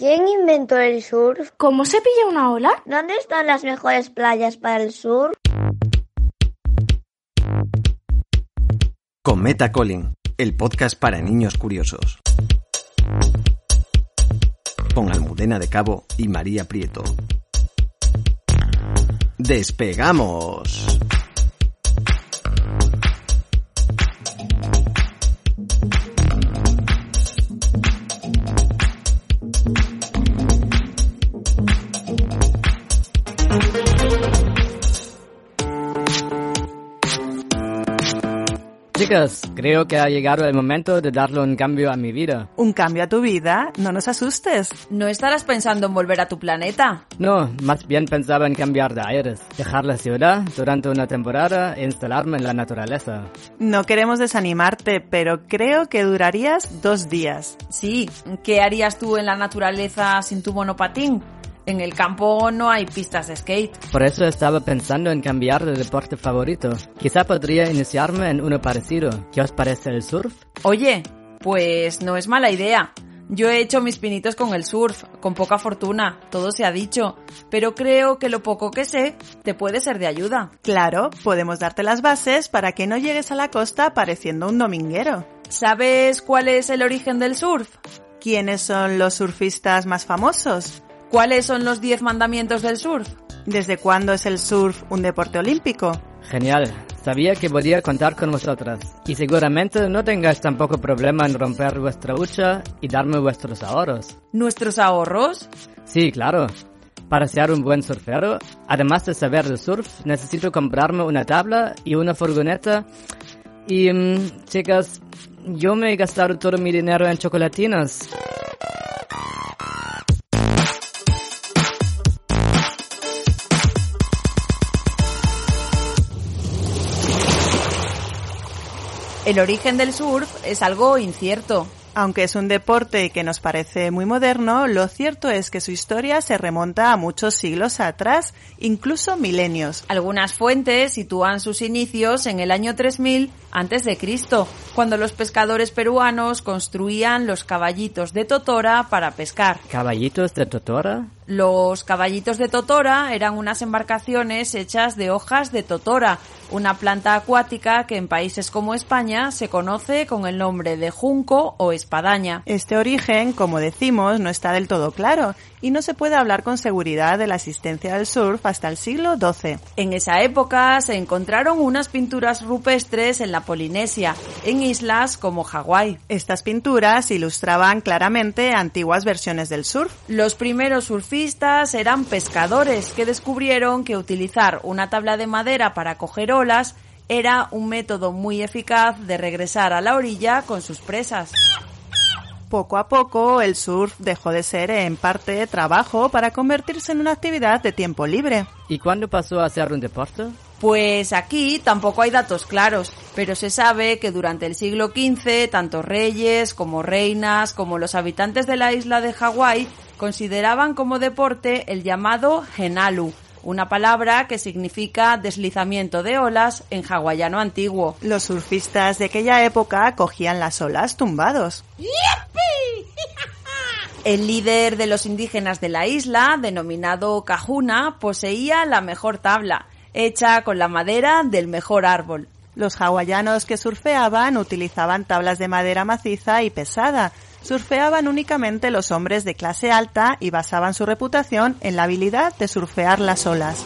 ¿Quién inventó el surf? ¿Cómo se pilla una ola? ¿Dónde están las mejores playas para el surf? Cometa Colin, el podcast para niños curiosos. Con Almudena de Cabo y María Prieto. ¡Despegamos! Chicas, creo que ha llegado el momento de darle un cambio a mi vida. ¿Un cambio a tu vida? No nos asustes. ¿No estarás pensando en volver a tu planeta? No, más bien pensaba en cambiar de aires, dejar la ciudad durante una temporada e instalarme en la naturaleza. No queremos desanimarte, pero creo que durarías dos días. Sí, ¿qué harías tú en la naturaleza sin tu monopatín? En el campo no hay pistas de skate. Por eso estaba pensando en cambiar de deporte favorito. Quizá podría iniciarme en uno parecido. ¿Qué os parece el surf? Oye, pues no es mala idea. Yo he hecho mis pinitos con el surf, con poca fortuna, todo se ha dicho, pero creo que lo poco que sé te puede ser de ayuda. Claro, podemos darte las bases para que no llegues a la costa pareciendo un dominguero. ¿Sabes cuál es el origen del surf? ¿Quiénes son los surfistas más famosos? ¿Cuáles son los 10 mandamientos del surf? ¿Desde cuándo es el surf un deporte olímpico? Genial, sabía que podía contar con vosotras. Y seguramente no tengáis tampoco problema en romper vuestra hucha y darme vuestros ahorros. ¿Nuestros ahorros? Sí, claro. Para ser un buen surfero, además de saber de surf, necesito comprarme una tabla y una furgoneta. Y, mm, chicas, yo me he gastado todo mi dinero en chocolatinas. El origen del surf es algo incierto. Aunque es un deporte que nos parece muy moderno, lo cierto es que su historia se remonta a muchos siglos atrás, incluso milenios. Algunas fuentes sitúan sus inicios en el año 3000 antes de Cristo, cuando los pescadores peruanos construían los caballitos de Totora para pescar. ¿Caballitos de Totora? Los caballitos de Totora eran unas embarcaciones hechas de hojas de Totora, una planta acuática que en países como España se conoce con el nombre de junco o espadaña. Este origen, como decimos, no está del todo claro y no se puede hablar con seguridad de la existencia del surf hasta el siglo XII. En esa época se encontraron unas pinturas rupestres en la Polinesia, en islas como Hawái. Estas pinturas ilustraban claramente antiguas versiones del surf. Los primeros surfistas eran pescadores que descubrieron que utilizar una tabla de madera para coger olas era un método muy eficaz de regresar a la orilla con sus presas. Poco a poco el surf dejó de ser en parte trabajo para convertirse en una actividad de tiempo libre. ¿Y cuándo pasó a ser un deporte? Pues aquí tampoco hay datos claros, pero se sabe que durante el siglo XV tanto reyes como reinas como los habitantes de la isla de Hawái consideraban como deporte el llamado genalu, una palabra que significa deslizamiento de olas en hawaiano antiguo. Los surfistas de aquella época cogían las olas tumbados. El líder de los indígenas de la isla, denominado Kahuna, poseía la mejor tabla, hecha con la madera del mejor árbol. Los hawaianos que surfeaban utilizaban tablas de madera maciza y pesada. Surfeaban únicamente los hombres de clase alta y basaban su reputación en la habilidad de surfear las olas.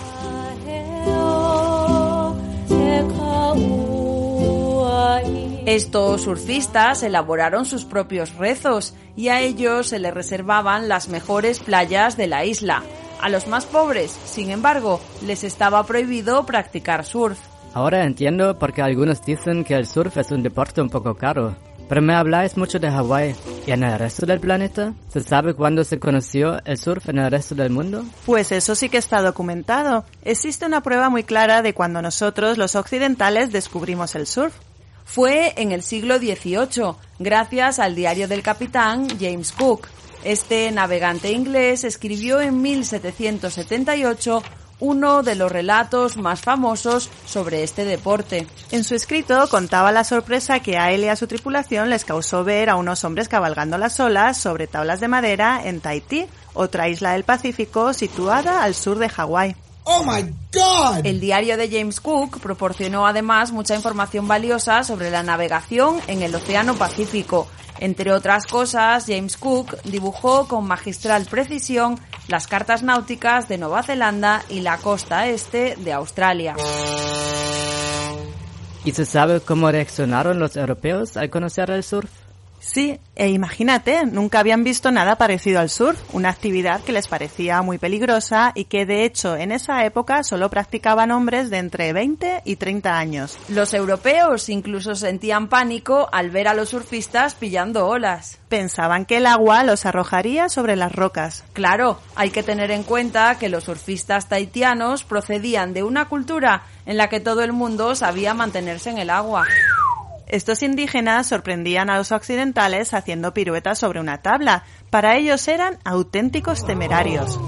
Estos surfistas elaboraron sus propios rezos y a ellos se les reservaban las mejores playas de la isla. A los más pobres, sin embargo, les estaba prohibido practicar surf. Ahora entiendo por qué algunos dicen que el surf es un deporte un poco caro. Pero me habláis mucho de Hawái. ¿Y en el resto del planeta? ¿Se sabe cuándo se conoció el surf en el resto del mundo? Pues eso sí que está documentado. Existe una prueba muy clara de cuando nosotros, los occidentales, descubrimos el surf. Fue en el siglo XVIII, gracias al diario del capitán James Cook. Este navegante inglés escribió en 1778 uno de los relatos más famosos sobre este deporte. En su escrito contaba la sorpresa que a él y a su tripulación les causó ver a unos hombres cabalgando las olas sobre tablas de madera en Tahití, otra isla del Pacífico situada al sur de Hawái. Oh my God! El diario de James Cook proporcionó además mucha información valiosa sobre la navegación en el Océano Pacífico. Entre otras cosas, James Cook dibujó con magistral precisión las cartas náuticas de Nueva Zelanda y la costa este de Australia. ¿Y se sabe cómo reaccionaron los europeos al conocer el surf? Sí, e imagínate, nunca habían visto nada parecido al surf, una actividad que les parecía muy peligrosa y que de hecho en esa época solo practicaban hombres de entre 20 y 30 años. Los europeos incluso sentían pánico al ver a los surfistas pillando olas. Pensaban que el agua los arrojaría sobre las rocas. Claro, hay que tener en cuenta que los surfistas taitianos procedían de una cultura en la que todo el mundo sabía mantenerse en el agua. Estos indígenas sorprendían a los occidentales haciendo piruetas sobre una tabla. Para ellos eran auténticos temerarios.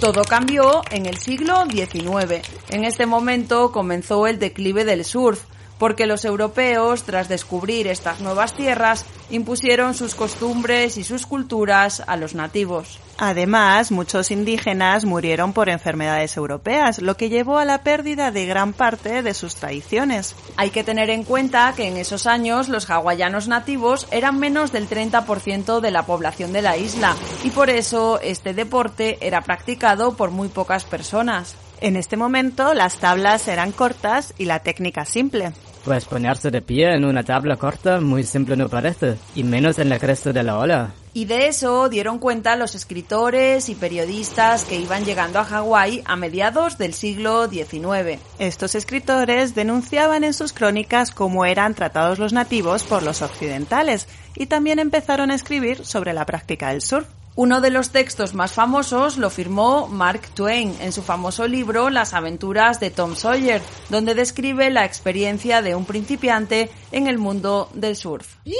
Todo cambió en el siglo XIX. En este momento comenzó el declive del surf, porque los europeos, tras descubrir estas nuevas tierras, impusieron sus costumbres y sus culturas a los nativos. Además, muchos indígenas murieron por enfermedades europeas, lo que llevó a la pérdida de gran parte de sus tradiciones. Hay que tener en cuenta que en esos años los hawaianos nativos eran menos del 30% de la población de la isla y por eso este deporte era practicado por muy pocas personas. En este momento las tablas eran cortas y la técnica simple. Pues ponerse de pie en una tabla corta muy simple no parece, y menos en la cresta de la ola. Y de eso dieron cuenta los escritores y periodistas que iban llegando a Hawái a mediados del siglo XIX. Estos escritores denunciaban en sus crónicas cómo eran tratados los nativos por los occidentales y también empezaron a escribir sobre la práctica del surf. Uno de los textos más famosos lo firmó Mark Twain en su famoso libro Las aventuras de Tom Sawyer, donde describe la experiencia de un principiante en el mundo del surf.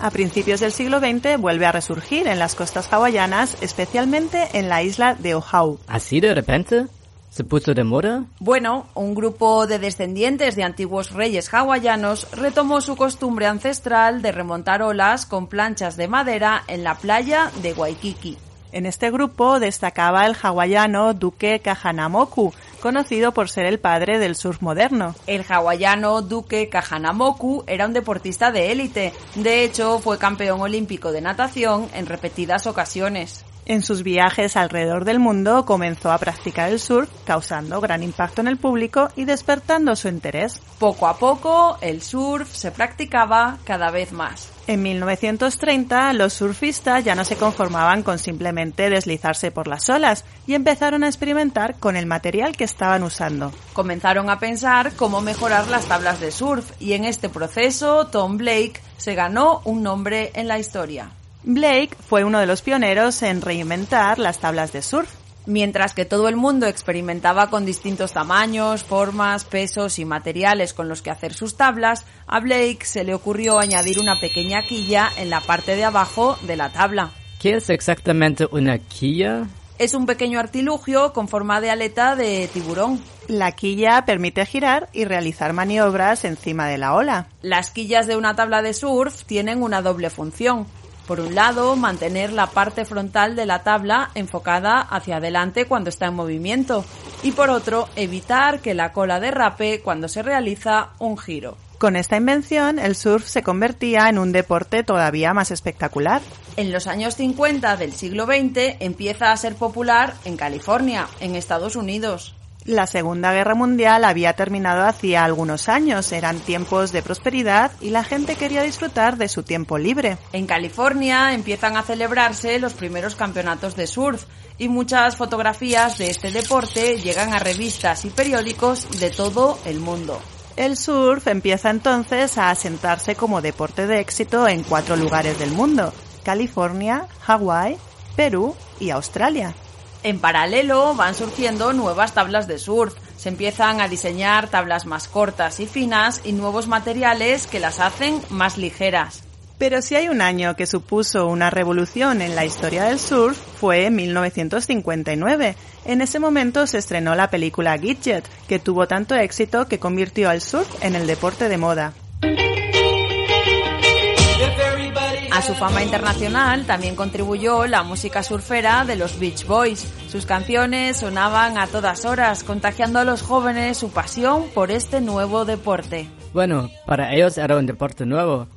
A principios del siglo XX vuelve a resurgir en las costas hawaianas, especialmente en la isla de Oahu. ¿Así de repente? ¿Se puso de moda? Bueno, un grupo de descendientes de antiguos reyes hawaianos retomó su costumbre ancestral de remontar olas con planchas de madera en la playa de Waikiki. En este grupo destacaba el hawaiano Duque Kahanamoku, conocido por ser el padre del surf moderno. El hawaiano Duque Kahanamoku era un deportista de élite. De hecho, fue campeón olímpico de natación en repetidas ocasiones. En sus viajes alrededor del mundo comenzó a practicar el surf, causando gran impacto en el público y despertando su interés. Poco a poco, el surf se practicaba cada vez más. En 1930, los surfistas ya no se conformaban con simplemente deslizarse por las olas y empezaron a experimentar con el material que estaban usando. Comenzaron a pensar cómo mejorar las tablas de surf y en este proceso Tom Blake se ganó un nombre en la historia. Blake fue uno de los pioneros en reinventar las tablas de surf. Mientras que todo el mundo experimentaba con distintos tamaños, formas, pesos y materiales con los que hacer sus tablas, a Blake se le ocurrió añadir una pequeña quilla en la parte de abajo de la tabla. ¿Qué es exactamente una quilla? Es un pequeño artilugio con forma de aleta de tiburón. La quilla permite girar y realizar maniobras encima de la ola. Las quillas de una tabla de surf tienen una doble función. Por un lado, mantener la parte frontal de la tabla enfocada hacia adelante cuando está en movimiento y por otro, evitar que la cola derrape cuando se realiza un giro. Con esta invención, el surf se convertía en un deporte todavía más espectacular. En los años 50 del siglo XX empieza a ser popular en California, en Estados Unidos. La Segunda Guerra Mundial había terminado hacía algunos años, eran tiempos de prosperidad y la gente quería disfrutar de su tiempo libre. En California empiezan a celebrarse los primeros campeonatos de surf y muchas fotografías de este deporte llegan a revistas y periódicos de todo el mundo. El surf empieza entonces a asentarse como deporte de éxito en cuatro lugares del mundo, California, Hawái, Perú y Australia. En paralelo van surgiendo nuevas tablas de surf, se empiezan a diseñar tablas más cortas y finas y nuevos materiales que las hacen más ligeras. Pero si hay un año que supuso una revolución en la historia del surf, fue en 1959. En ese momento se estrenó la película Gidget, que tuvo tanto éxito que convirtió al surf en el deporte de moda. Su fama internacional también contribuyó la música surfera de los Beach Boys. Sus canciones sonaban a todas horas, contagiando a los jóvenes su pasión por este nuevo deporte. Bueno, para ellos era un deporte nuevo,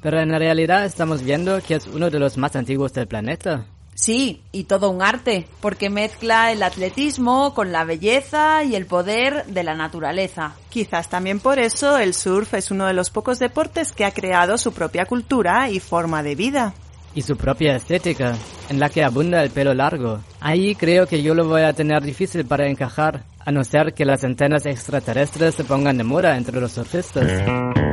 pero en realidad estamos viendo que es uno de los más antiguos del planeta. Sí, y todo un arte, porque mezcla el atletismo con la belleza y el poder de la naturaleza. Quizás también por eso el surf es uno de los pocos deportes que ha creado su propia cultura y forma de vida. Y su propia estética, en la que abunda el pelo largo. Ahí creo que yo lo voy a tener difícil para encajar, a no ser que las antenas extraterrestres se pongan de moda entre los surfistas.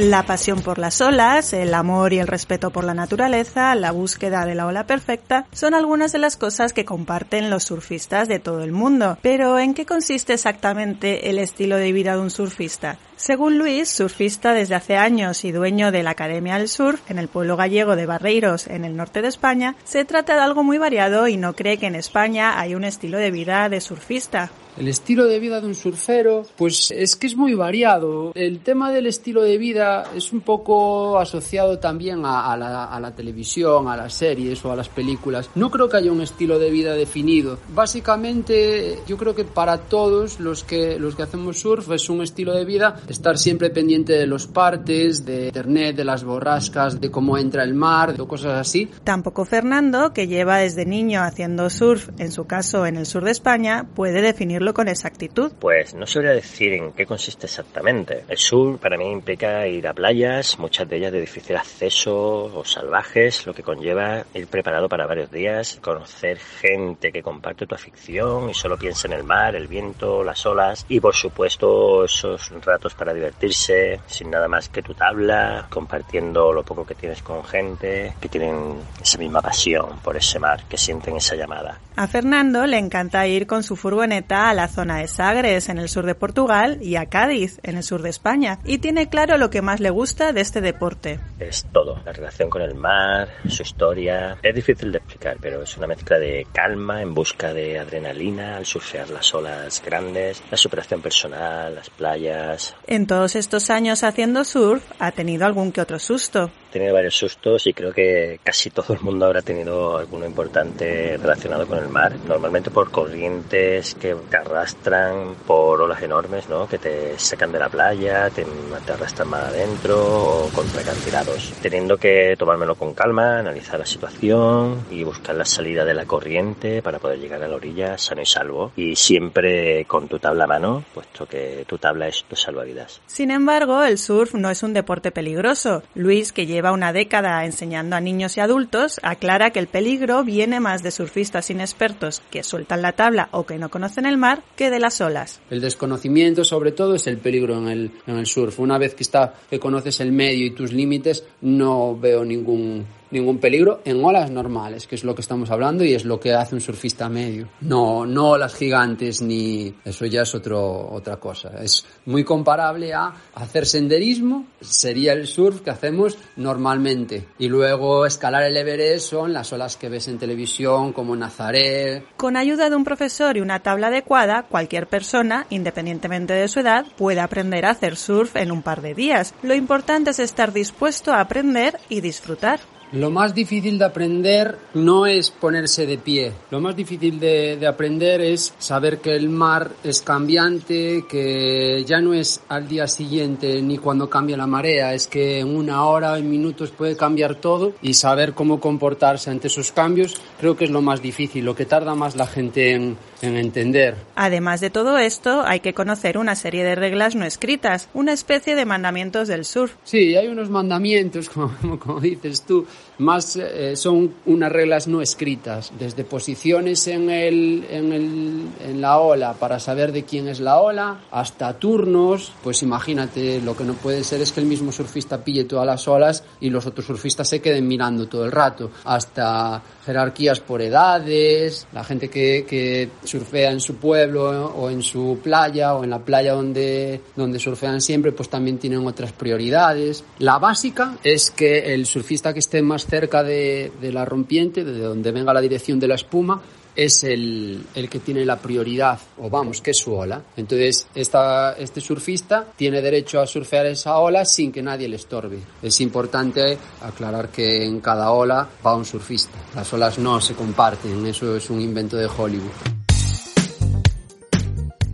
La pasión por las olas, el amor y el respeto por la naturaleza, la búsqueda de la ola perfecta, son algunas de las cosas que comparten los surfistas de todo el mundo. Pero ¿en qué consiste exactamente el estilo de vida de un surfista? Según Luis, surfista desde hace años y dueño de la Academia del Surf en el pueblo gallego de Barreiros, en el norte de España, se trata de algo muy variado y no cree que en España hay un estilo de vida de surfista. El estilo de vida de un surfero, pues es que es muy variado. El tema del estilo de vida es un poco asociado también a, la, la, televisión, a las series o a las películas. No creo que haya un estilo de vida definido. Básicamente, yo creo que para todos los que, los que hacemos surf es un estilo de vida estar siempre pendiente de los partes, de internet, de las borrascas, de cómo entra el mar, de cosas así. Tampoco Fernando, que lleva desde niño haciendo surf, en su caso en el sur de España, puede definirlo con exactitud. Pues no sabría decir en qué consiste exactamente. El sur para mí implica ir a playas, muchas de ellas de difícil acceso o salvajes, lo que conlleva ir preparado para varios días, conocer gente que comparte tu afición y solo piensa en el mar, el viento, las olas y por supuesto esos ratos para divertirse sin nada más que tu tabla, compartiendo lo poco que tienes con gente que tienen esa misma pasión por ese mar, que sienten esa llamada. A Fernando le encanta ir con su furgoneta a la zona de Sagres, en el sur de Portugal, y a Cádiz, en el sur de España, y tiene claro lo que más le gusta de este deporte. Es todo, la relación con el mar, su historia. Es difícil de explicar, pero es una mezcla de calma en busca de adrenalina al surfear las olas grandes, la superación personal, las playas, en todos estos años haciendo surf ha tenido algún que otro susto. Tenido varios sustos y creo que casi todo el mundo habrá tenido alguno importante relacionado con el mar. Normalmente por corrientes que te arrastran, por olas enormes, ¿no? Que te sacan de la playa, te, te arrastran más adentro o contra acantilados. Teniendo que tomármelo con calma, analizar la situación y buscar la salida de la corriente para poder llegar a la orilla sano y salvo. Y siempre con tu tabla a mano, puesto que tu tabla es tu salvavidas. Sin embargo, el surf no es un deporte peligroso. Luis, que lleva una década enseñando a niños y adultos, aclara que el peligro viene más de surfistas inexpertos que sueltan la tabla o que no conocen el mar que de las olas. El desconocimiento, sobre todo, es el peligro en el, en el surf. Una vez que, está, que conoces el medio y tus límites, no veo ningún ningún peligro en olas normales, que es lo que estamos hablando y es lo que hace un surfista medio. No, no olas gigantes ni eso ya es otro, otra cosa. Es muy comparable a hacer senderismo, sería el surf que hacemos normalmente. Y luego escalar el Everest son las olas que ves en televisión como Nazaré. Con ayuda de un profesor y una tabla adecuada, cualquier persona, independientemente de su edad, puede aprender a hacer surf en un par de días. Lo importante es estar dispuesto a aprender y disfrutar. Lo más difícil de aprender no es ponerse de pie. Lo más difícil de, de, aprender es saber que el mar es cambiante, que ya no es al día siguiente ni cuando cambia la marea, es que en una hora, en minutos puede cambiar todo y saber cómo comportarse ante esos cambios creo que es lo más difícil, lo que tarda más la gente en, en entender. Además de todo esto, hay que conocer una serie de reglas no escritas, una especie de mandamientos del surf. Sí, hay unos mandamientos, como, como dices tú, más eh, son unas reglas no escritas, desde posiciones en, el, en, el, en la ola para saber de quién es la ola, hasta turnos, pues imagínate, lo que no puede ser es que el mismo surfista pille todas las olas y los otros surfistas se queden mirando todo el rato, hasta jerarquías por edades, la gente que, que surfea en su pueblo o en su playa o en la playa donde, donde surfean siempre, pues también tienen otras prioridades. La básica es que el surfista que esté más cerca de, la rompiente, de donde venga la dirección de la espuma, es el, que tiene la prioridad, o vamos, que es su ola. Entonces, este surfista tiene derecho a surfear esa ola sin que nadie le estorbe. Es importante aclarar que en cada ola va un surfista. Las olas no se comparten, eso es un invento de Hollywood.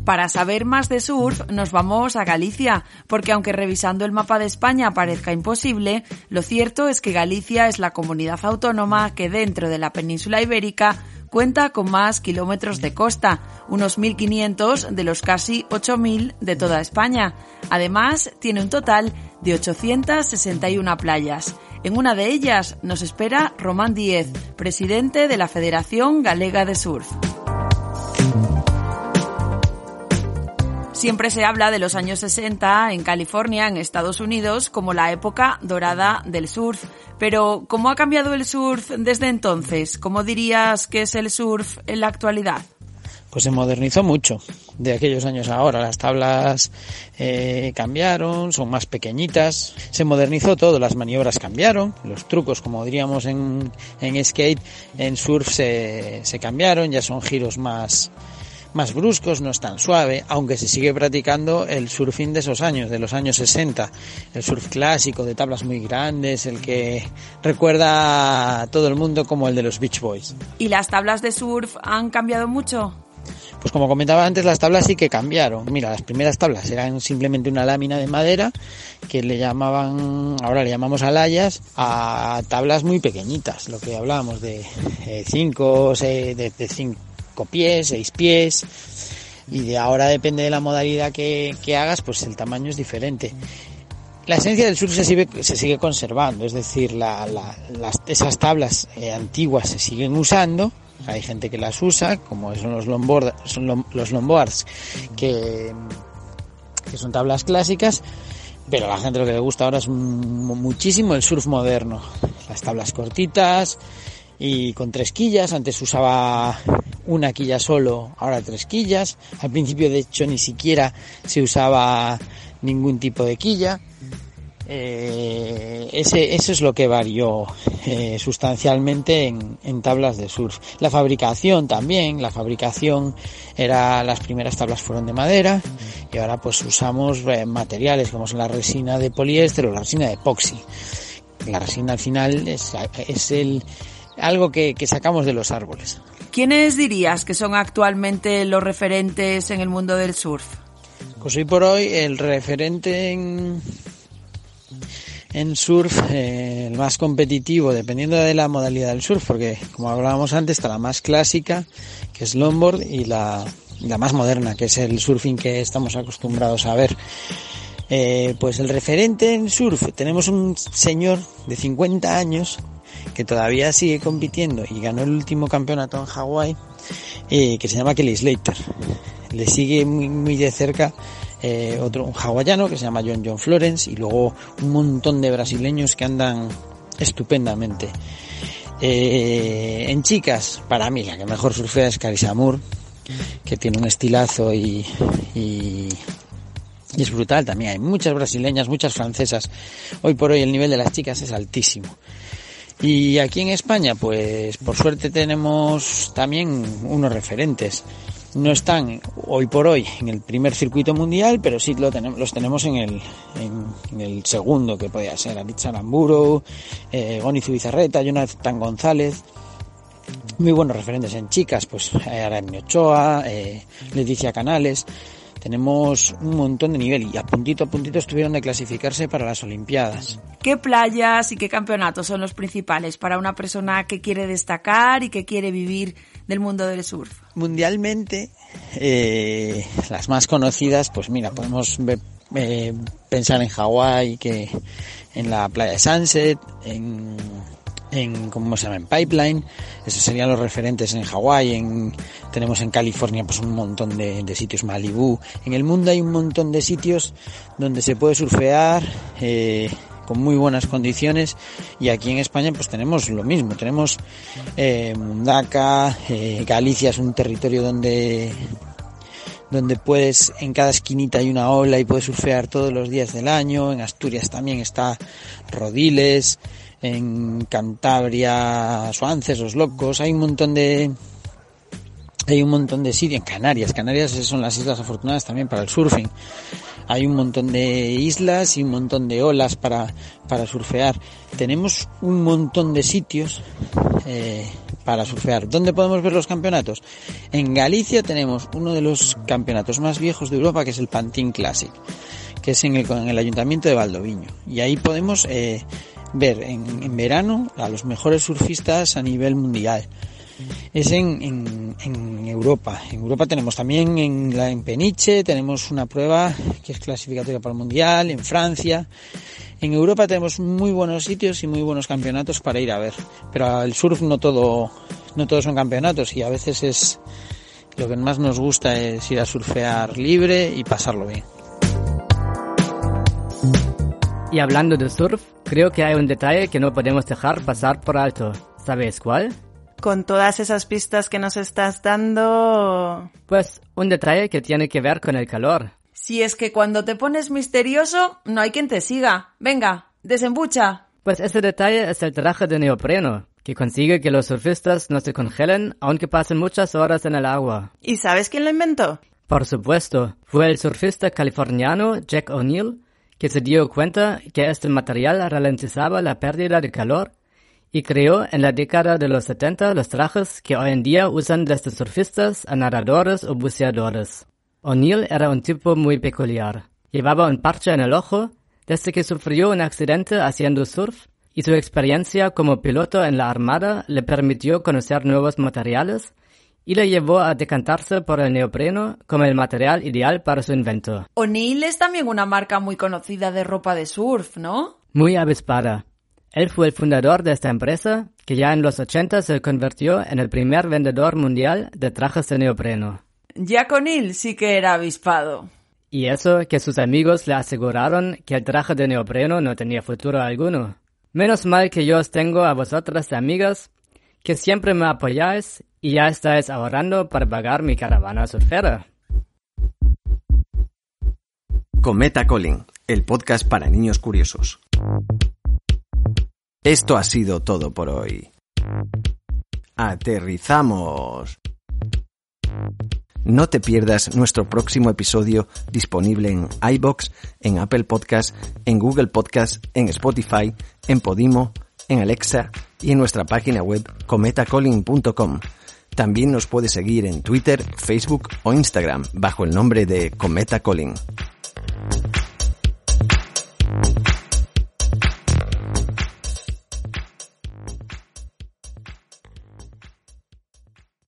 Para saber más de surf nos vamos a Galicia, porque aunque revisando el mapa de España parezca imposible, lo cierto es que Galicia es la comunidad autónoma que dentro de la península ibérica cuenta con más kilómetros de costa, unos 1.500 de los casi 8.000 de toda España. Además, tiene un total de 861 playas. En una de ellas nos espera Román Díez, presidente de la Federación Galega de Surf. Siempre se habla de los años 60 en California, en Estados Unidos, como la época dorada del surf. Pero, ¿cómo ha cambiado el surf desde entonces? ¿Cómo dirías que es el surf en la actualidad? Pues se modernizó mucho de aquellos años ahora. Las tablas eh, cambiaron, son más pequeñitas. Se modernizó todo, las maniobras cambiaron, los trucos, como diríamos en, en skate, en surf se, se cambiaron, ya son giros más, más bruscos, no es tan suave, aunque se sigue practicando el surfing de esos años, de los años 60, el surf clásico de tablas muy grandes, el que recuerda a todo el mundo como el de los Beach Boys. ¿Y las tablas de surf han cambiado mucho? Pues como comentaba antes, las tablas sí que cambiaron. Mira, las primeras tablas eran simplemente una lámina de madera que le llamaban, ahora le llamamos alayas, a tablas muy pequeñitas, lo que hablábamos de 5, eh, de 5 pies, seis pies y de ahora depende de la modalidad que, que hagas, pues el tamaño es diferente. La esencia del surf se sigue, se sigue conservando, es decir, la, la, las, esas tablas eh, antiguas se siguen usando, hay gente que las usa, como son los, longboard, son los longboards, que, que son tablas clásicas, pero a la gente lo que le gusta ahora es muchísimo el surf moderno, las tablas cortitas, y con tres quillas. Antes usaba una quilla solo, ahora tres quillas. Al principio, de hecho, ni siquiera se usaba ningún tipo de quilla. Eh, ese, eso es lo que varió eh, sustancialmente en, en, tablas de surf. La fabricación también, la fabricación era, las primeras tablas fueron de madera y ahora pues usamos eh, materiales como son la resina de poliéster o la resina de epoxi. La resina al final es, es el, algo que, que sacamos de los árboles. ¿Quiénes dirías que son actualmente los referentes en el mundo del surf? Pues hoy por hoy el referente en, en surf, eh, el más competitivo, dependiendo de la modalidad del surf, porque como hablábamos antes, está la más clásica, que es longboard, y la, la más moderna, que es el surfing que estamos acostumbrados a ver. Eh, pues el referente en surf, tenemos un señor de 50 años que todavía sigue compitiendo y ganó el último campeonato en Hawái, eh, que se llama Kelly Slater. Le sigue muy, muy de cerca eh, otro, un hawaiano que se llama John John Florence y luego un montón de brasileños que andan estupendamente. Eh, en chicas, para mí la que mejor surfea es Carissa Moore, que tiene un estilazo y, y, y es brutal también. Hay muchas brasileñas, muchas francesas. Hoy por hoy el nivel de las chicas es altísimo. Y aquí en España, pues por suerte tenemos también unos referentes. No están hoy por hoy en el primer circuito mundial, pero sí lo los tenemos en el, en, el segundo, que podría ser Aritz Aramburu, eh, Goni Zubizarreta, Jonathan González. Muy buenos referentes en chicas, pues eh, Arami Ochoa, eh, Leticia Canales tenemos un montón de nivel y a puntito a puntito estuvieron de clasificarse para las Olimpiadas. ¿Qué playas y qué campeonatos son los principales para una persona que quiere destacar y que quiere vivir del mundo del surf? Mundialmente, eh, las más conocidas, pues mira, podemos ver, eh, pensar en Hawái, que en la playa de Sunset, en en ¿cómo se llama? en Pipeline, esos serían los referentes en Hawái, en, tenemos en California pues un montón de, sitios, Malibu, en el mundo hay un montón de sitios donde se puede surfear, eh, con muy buenas condiciones y aquí en España pues tenemos lo mismo, tenemos eh, Mundaka, eh, Galicia es un territorio donde donde puedes en cada esquinita hay una ola y puedes surfear todos los días del año, en Asturias también está Rodiles, en Cantabria, Suances, Los Locos, hay un montón de hay un montón de sitios en Canarias, Canarias son las islas afortunadas también para el surfing hay un montón de islas y un montón de olas para, para surfear. Tenemos un montón de sitios eh, para surfear. ¿Dónde podemos ver los campeonatos? En Galicia tenemos uno de los campeonatos más viejos de Europa, que es el Pantin Classic, que es en el, en el Ayuntamiento de Valdoviño. Y ahí podemos eh, ver en, verano a los mejores surfistas a nivel mundial es en, en, en, Europa. En Europa tenemos también en, la, en Peniche, tenemos una prueba que es clasificatoria para el Mundial, en Francia. En Europa tenemos muy buenos sitios y muy buenos campeonatos para ir a ver. Pero el surf no todo, no todos son campeonatos y a veces es lo que más nos gusta es ir a surfear libre y pasarlo bien. Y hablando de surf, creo que hay un detalle que no podemos dejar pasar por alto. ¿Sabes cuál? con todas esas pistas que nos estás dando... Pues un detalle que tiene que ver con el calor. Si es que cuando te pones misterioso, no hay quien te siga. Venga, desembucha. Pues ese detalle es el traje de neopreno, que consigue que los surfistas no se congelen aunque pasen muchas horas en el agua. ¿Y sabes quién lo inventó? Por supuesto, fue el surfista californiano Jack O'Neill, que se dio cuenta que este material ralentizaba la pérdida de calor y creó en la década de los 70 los trajes que hoy en día usan desde surfistas a nadadores o buceadores. O'Neill era un tipo muy peculiar. Llevaba un parche en el ojo desde que sufrió un accidente haciendo surf y su experiencia como piloto en la Armada le permitió conocer nuevos materiales y le llevó a decantarse por el neopreno como el material ideal para su invento. O'Neill es también una marca muy conocida de ropa de surf, ¿no? Muy avispada. Él fue el fundador de esta empresa, que ya en los 80 se convirtió en el primer vendedor mundial de trajes de neopreno. Ya con él sí que era avispado. Y eso que sus amigos le aseguraron que el traje de neopreno no tenía futuro alguno. Menos mal que yo os tengo a vosotras amigas que siempre me apoyáis y ya estáis ahorrando para pagar mi caravana surfera. Cometa Colin, el podcast para niños curiosos. Esto ha sido todo por hoy. Aterrizamos. No te pierdas nuestro próximo episodio disponible en iBox, en Apple Podcast, en Google Podcast, en Spotify, en Podimo, en Alexa y en nuestra página web cometacolin.com. También nos puedes seguir en Twitter, Facebook o Instagram bajo el nombre de Cometa Colin.